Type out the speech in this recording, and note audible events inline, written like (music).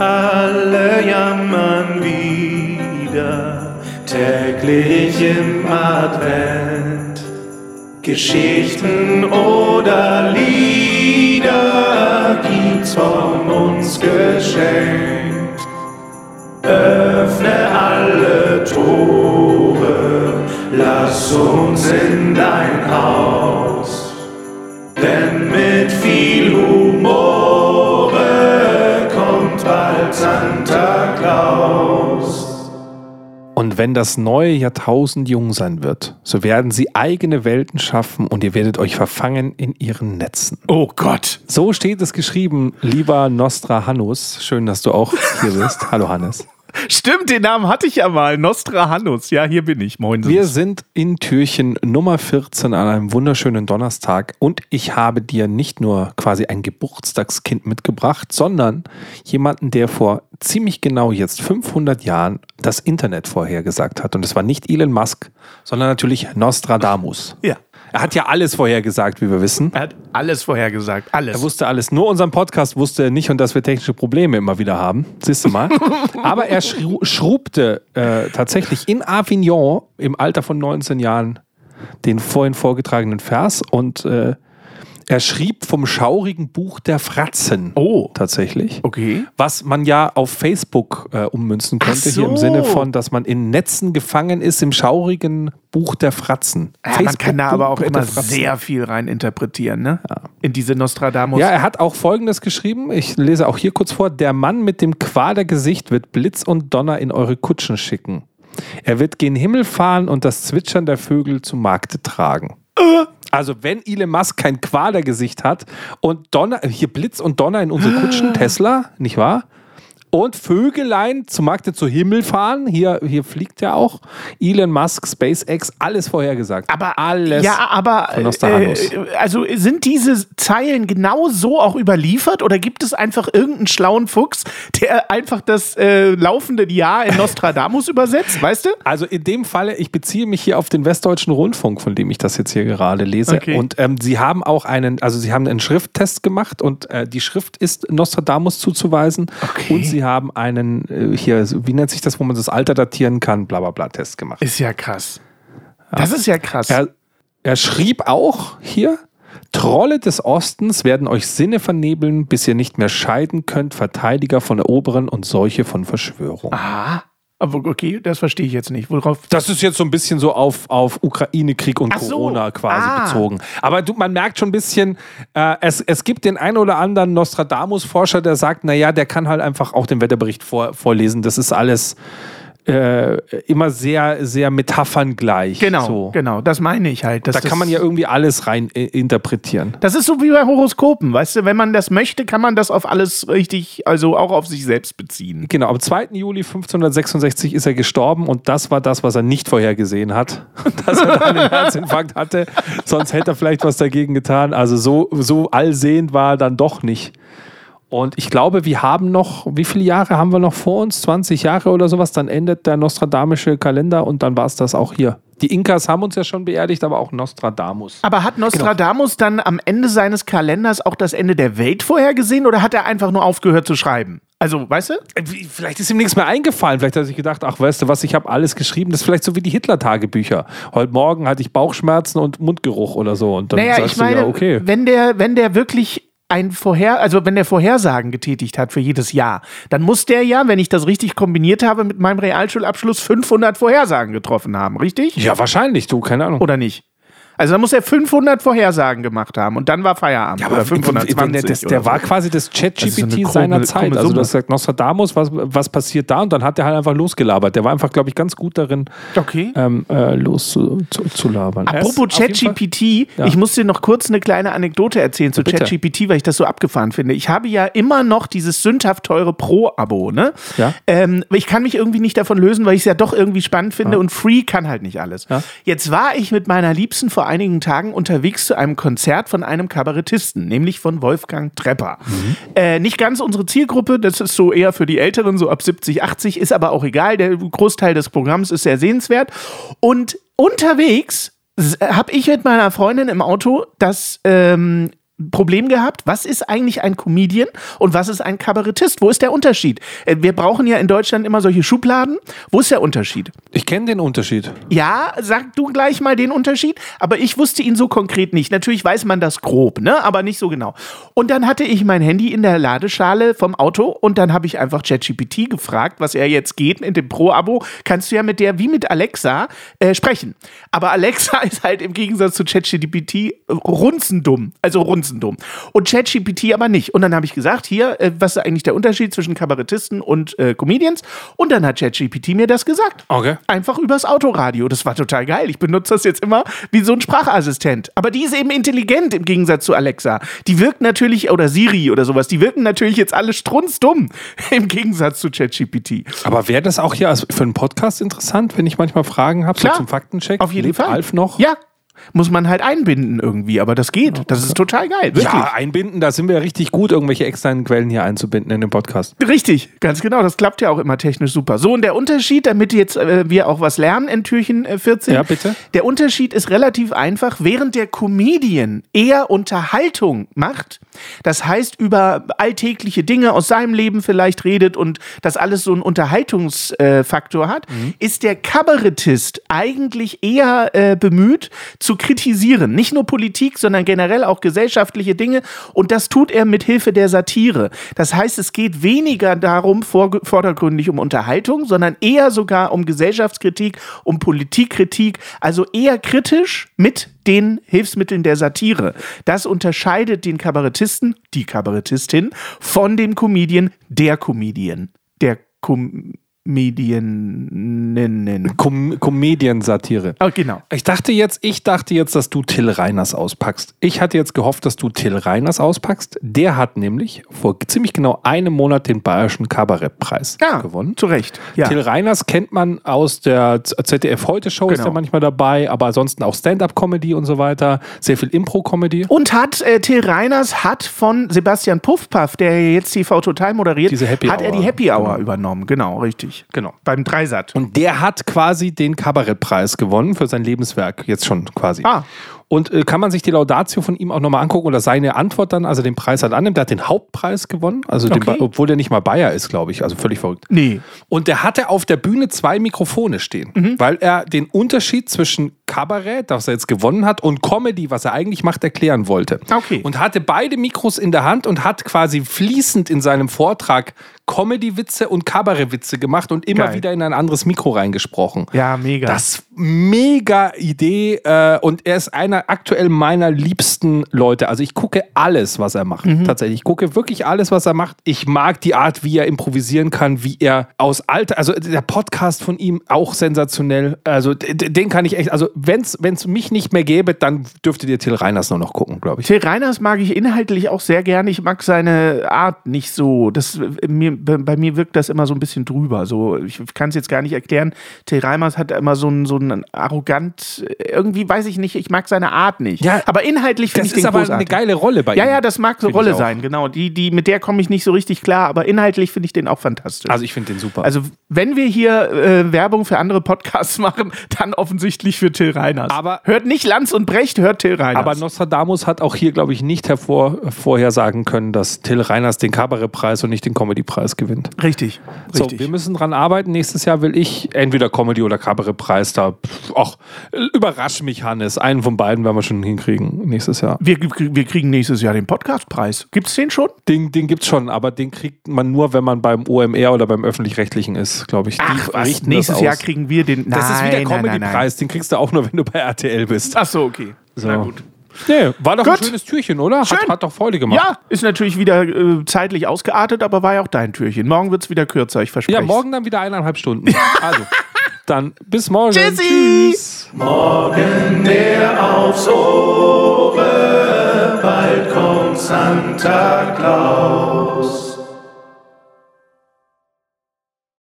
alle jammern wieder, täglich im Advent. Geschichten Und wenn das neue Jahrtausend jung sein wird, so werden sie eigene Welten schaffen und ihr werdet euch verfangen in ihren Netzen. Oh Gott. So steht es geschrieben, lieber Nostra Hannus. Schön, dass du auch hier bist. Hallo Hannes. (laughs) Stimmt, den Namen hatte ich ja mal. Nostrahannus. Ja, hier bin ich. Moin. Wir sind in Türchen Nummer 14 an einem wunderschönen Donnerstag und ich habe dir nicht nur quasi ein Geburtstagskind mitgebracht, sondern jemanden, der vor ziemlich genau jetzt 500 Jahren das Internet vorhergesagt hat. Und es war nicht Elon Musk, sondern natürlich Nostradamus. (laughs) Ja. Er hat ja alles vorhergesagt, wie wir wissen. Er hat alles vorhergesagt. Alles. Er wusste alles. Nur unseren Podcast wusste er nicht und dass wir technische Probleme immer wieder haben. Siehst du mal. (laughs) Aber er schru schrubte äh, tatsächlich in Avignon im Alter von 19 Jahren den vorhin vorgetragenen Vers und äh, er schrieb vom schaurigen Buch der Fratzen. Oh. Tatsächlich. Okay. Was man ja auf Facebook äh, ummünzen könnte, Ach hier im so. Sinne von, dass man in Netzen gefangen ist im schaurigen Buch der Fratzen. Ja, man kann da aber auch Facebook-Buch immer sehr viel rein interpretieren, ne? In diese Nostradamus. Ja, er hat auch Folgendes geschrieben. Ich lese auch hier kurz vor. Der Mann mit dem Quadergesicht wird Blitz und Donner in eure Kutschen schicken. Er wird gen Himmel fahren und das Zwitschern der Vögel zu Markte tragen. Also wenn Elon Musk kein Quadergesicht hat und Donner, hier Blitz und Donner in unsere Kutschen, (gasps) Tesla, nicht wahr? Und Vögelein zum Markte zu Himmel fahren, hier, hier fliegt ja auch Elon Musk, SpaceX, alles vorhergesagt. Aber alles. ja, aber von Nostradamus. äh, also sind diese Zeilen genau so auch überliefert oder gibt es einfach irgendeinen schlauen Fuchs, der einfach das äh, laufende Jahr in Nostradamus (laughs) übersetzt, weißt du? Also in dem Falle, ich beziehe mich hier auf den Westdeutschen Rundfunk, von dem ich das jetzt hier gerade lese. Okay. Und ähm, sie haben auch einen, also sie haben einen Schrifttest gemacht und äh, die Schrift ist Nostradamus zuzuweisen. Okay. Und sie haben einen, äh, hier, wie nennt sich das, wo man das Alter datieren kann, bla bla bla Test gemacht. Ist ja krass. Das ist ja krass. Er, er schrieb auch hier, Trolle des Ostens werden euch Sinne vernebeln, bis ihr nicht mehr scheiden könnt, Verteidiger von Eroberen und Seuche von Verschwörung. ah, aber okay, das verstehe ich jetzt nicht. Worauf? Das ist jetzt so ein bisschen so auf, auf Ukraine-Krieg und so. Corona quasi Ah. bezogen. Aber du, man merkt schon ein bisschen, äh, es, es gibt den ein oder anderen Nostradamus-Forscher, der sagt, naja, der kann halt einfach auch den Wetterbericht vor, vorlesen. Das ist alles äh, immer sehr, sehr metapherngleich. Genau, So. genau, das meine ich halt. Da kann man ja irgendwie alles rein äh, interpretieren. Das ist so wie bei Horoskopen, weißt du, wenn man das möchte, kann man das auf alles richtig, also auch auf sich selbst beziehen. Genau, am 2. Juli 1566 ist er gestorben und das war das, was er nicht vorhergesehen hat, (laughs) dass er dann einen Herzinfarkt hatte. Sonst hätte er vielleicht was dagegen getan. Also so, so allsehend war er dann doch nicht. Und ich glaube, wir haben noch, wie viele Jahre haben wir noch vor uns? 20 Jahre oder sowas? Dann endet der nostradamische Kalender und dann war es das auch hier. Die Inkas haben uns ja schon beerdigt, aber auch Nostradamus. Aber hat Nostradamus dann am Ende seines Kalenders auch das Ende der Welt vorhergesehen oder hat er einfach nur aufgehört zu schreiben? Also, weißt du? Äh, Vielleicht ist ihm nichts mehr eingefallen. Vielleicht hat er sich gedacht, ach, weißt du was, ich habe alles geschrieben. Das ist vielleicht so wie die Hitler-Tagebücher. Heute Morgen hatte ich Bauchschmerzen und Mundgeruch oder so. Und dann Naja, sagst ich meine, du, ja, okay. wenn der, wenn der wirklich ein Vorher, also wenn der Vorhersagen getätigt hat für jedes Jahr, dann muss der ja, wenn ich das richtig kombiniert habe mit meinem Realschulabschluss, 500 Vorhersagen getroffen haben, richtig? Ja, wahrscheinlich, du, keine Ahnung. Oder nicht? Also dann muss er 500 Vorhersagen gemacht haben und dann war Feierabend. oder der, 520 das, oder der so. war quasi das Das Chat-GPT krumme- seiner Zeit. Also das sagt Nostradamus, was, was passiert da? Und dann hat er halt einfach losgelabert. Der war einfach, glaube ich, ganz gut darin, Okay. ähm, äh, loszulabern. Er Apropos ChatGPT, Ja. ich muss dir noch kurz eine kleine Anekdote erzählen zu. ChatGPT, weil ich das so abgefahren finde. Ich habe ja immer noch dieses sündhaft teure Pro-Abo, ne? Ja. Ähm, ich kann mich irgendwie nicht davon lösen, weil ich es ja doch irgendwie spannend finde und Free kann halt nicht alles. Ja. Jetzt war ich mit meiner Liebsten vor einigen Tagen unterwegs zu einem Konzert von einem Kabarettisten, nämlich von Wolfgang Trepper. Äh, nicht ganz unsere Zielgruppe, das ist so eher für die Älteren, so ab 70, 80, ist aber auch egal. Der Großteil des Programms ist sehr sehenswert. Und unterwegs habe ich mit meiner Freundin im Auto das ähm, Problem gehabt, was ist eigentlich ein Comedian und was ist ein Kabarettist? Wo ist der Unterschied? Äh, Wir brauchen ja in Deutschland immer solche Schubladen. Wo ist der Unterschied? Ich kenne den Unterschied. Ja, sag du gleich mal den Unterschied, aber ich wusste ihn so konkret nicht. Natürlich weiß man das grob, ne, aber nicht so genau. Und dann hatte ich mein Handy in der Ladeschale vom Auto und dann habe ich einfach ChatGPT gefragt, was er jetzt geht in dem Pro-Abo, kannst du ja mit der wie mit Alexa äh, sprechen. Aber Alexa (laughs) ist halt im Gegensatz zu ChatGPT runzendumm, also runzendumm. Und ChatGPT aber nicht. Und dann habe ich gesagt, hier, äh, was ist eigentlich der Unterschied zwischen Kabarettisten und äh, Comedians? Und dann hat ChatGPT mir das gesagt. Okay. Einfach übers Autoradio. Das war total geil. Ich benutze das jetzt immer wie so ein Sprachassistent. Aber die ist eben intelligent im Gegensatz zu Alexa. Die wirkt natürlich, oder Siri oder sowas, die wirken natürlich jetzt alle strunzdumm (laughs) im Gegensatz zu ChatGPT. Aber wäre das auch hier für einen Podcast interessant, wenn ich manchmal Fragen habe, so zum Faktencheck? Auf jeden Lebt Fall. Alf noch? Ja. Muss man halt einbinden irgendwie, aber das geht. Das ist total geil. Wirklich. Ja, einbinden, da sind wir richtig gut, irgendwelche externen Quellen hier einzubinden in den Podcast. Richtig, ganz genau. Das klappt ja auch immer technisch super. So, und der Unterschied, damit jetzt äh, wir auch was lernen in Türchen äh, 14. Ja, bitte. Der Unterschied ist relativ einfach. Während der Comedian eher Unterhaltung macht, das heißt über alltägliche Dinge aus seinem Leben vielleicht redet und das alles so einen Unterhaltungsfaktor hat, ist der Kabarettist eigentlich eher äh, bemüht zu kritisieren. Nicht nur Politik, sondern generell auch gesellschaftliche Dinge. Und das tut er mit Hilfe der Satire. Das heißt, es geht weniger darum, vor, vordergründig um Unterhaltung, sondern eher sogar um Gesellschaftskritik, um Politikkritik. Also eher kritisch mit den Hilfsmitteln der Satire. Das unterscheidet den Kabarettisten, die Kabarettistin, von dem Comedian, der Comedian. Der Comedianinnen. Com Comedian-Satire. Oh, genau. Ich dachte jetzt, ich dachte jetzt, dass du Till Reiners auspackst. Ich hatte jetzt gehofft, dass du Till Reiners auspackst. Der hat nämlich vor ziemlich genau einem Monat den Bayerischen Kabarettpreis Ja, gewonnen. zu Recht. Ja. Till Reiners kennt man aus der ZDF Heute Show, ist Genau. er manchmal dabei, aber ansonsten auch Stand-up-Comedy und so weiter, sehr viel Impro-Comedy. Und hat äh, Till Reiners hat von Sebastian Puffpaff, der jetzt TV Total moderiert, Diese Happy hat er Hour. die Happy Hour übernommen. Genau, richtig. Genau. Beim Dreisat. Und der hat quasi den Kabarettpreis gewonnen für sein Lebenswerk, jetzt schon quasi. Ah. Und äh, kann man sich die Laudatio von ihm auch nochmal angucken oder seine Antwort dann, also den Preis halt annimmt. Der hat den Hauptpreis gewonnen, also den, Okay. Ba- obwohl der nicht mal Bayer ist, glaube ich, also völlig verrückt. Nee. Und der hatte auf der Bühne zwei Mikrofone stehen, Mhm. weil er den Unterschied zwischen Kabarett, das er jetzt gewonnen hat, und Comedy, was er eigentlich macht, erklären wollte. Okay. Und hatte beide Mikros in der Hand und hat quasi fließend in seinem Vortrag Comedy-Witze und Kabarett-Witze gemacht und immer Geil. wieder in ein anderes Mikro reingesprochen. Ja, mega. Das mega Idee äh, und er ist einer aktuell meiner liebsten Leute. Also ich gucke alles, was er macht. Mhm. Tatsächlich, ich gucke wirklich alles, was er macht. Ich mag die Art, wie er improvisieren kann, wie er aus Alter, also der Podcast von ihm auch sensationell. Also den kann ich echt, also wenn es mich nicht mehr gäbe, dann dürftet ihr Till Reiners nur noch gucken, glaube ich. Till Reiners mag ich inhaltlich auch sehr gerne. Ich mag seine Art nicht so. Das, mir, bei, mir wirkt das immer so ein bisschen drüber. So, ich kann es jetzt gar nicht erklären. Till Reiners hat immer so ein, so ein arrogant, irgendwie weiß ich nicht, ich mag seine Art nicht. Ja, aber inhaltlich finde Das ich den ist aber großartig. eine geile Rolle bei Ja, ihm. ja, das mag so ich Rolle sein, genau. Die, die, mit der komme ich nicht so richtig klar, aber inhaltlich finde ich den auch fantastisch. Also ich finde den super. Also, wenn wir hier äh, Werbung für andere Podcasts (laughs) machen, dann offensichtlich für Till Reiners. Aber- hört nicht Lanz und Brecht, hört Till Reiners. Aber Nostradamus hat auch hier, glaube ich, nicht hervor, vorhersagen können, dass Till Reiners den Kabarettpreis und nicht den Comedypreis gewinnt. richtig, So, richtig. wir müssen dran arbeiten. Nächstes Jahr will ich entweder Comedy oder Kabarettpreis da. Ach, überrasch mich, Hannes. Einen von beiden werden wir schon hinkriegen nächstes Jahr. wir, wir kriegen nächstes Jahr den Podcastpreis. Gibt es den schon? Den, den gibt's schon, aber den kriegt man nur, wenn man beim OMR oder beim Öffentlich-Rechtlichen ist, glaube ich. Die richten nächstes Jahr kriegen wir den. Nein, Das ist wie der. Comedy-Preis. Den kriegst du auch nur, wenn du bei RTL bist. Ach so, okay. So. Na gut. Nee, war doch ein Gut. schönes Türchen, oder? Hat, Schön. hat doch Freude gemacht. Ja, ist natürlich wieder äh, zeitlich ausgeartet, aber war ja auch dein Türchen. Morgen wird es wieder kürzer, ich verspreche. Ja, morgen dann wieder eineinhalb Stunden. (laughs) Also, dann bis morgen. Tschüssi. Tschüss. Morgen der aufs Ohr, bald kommt Santa Claus.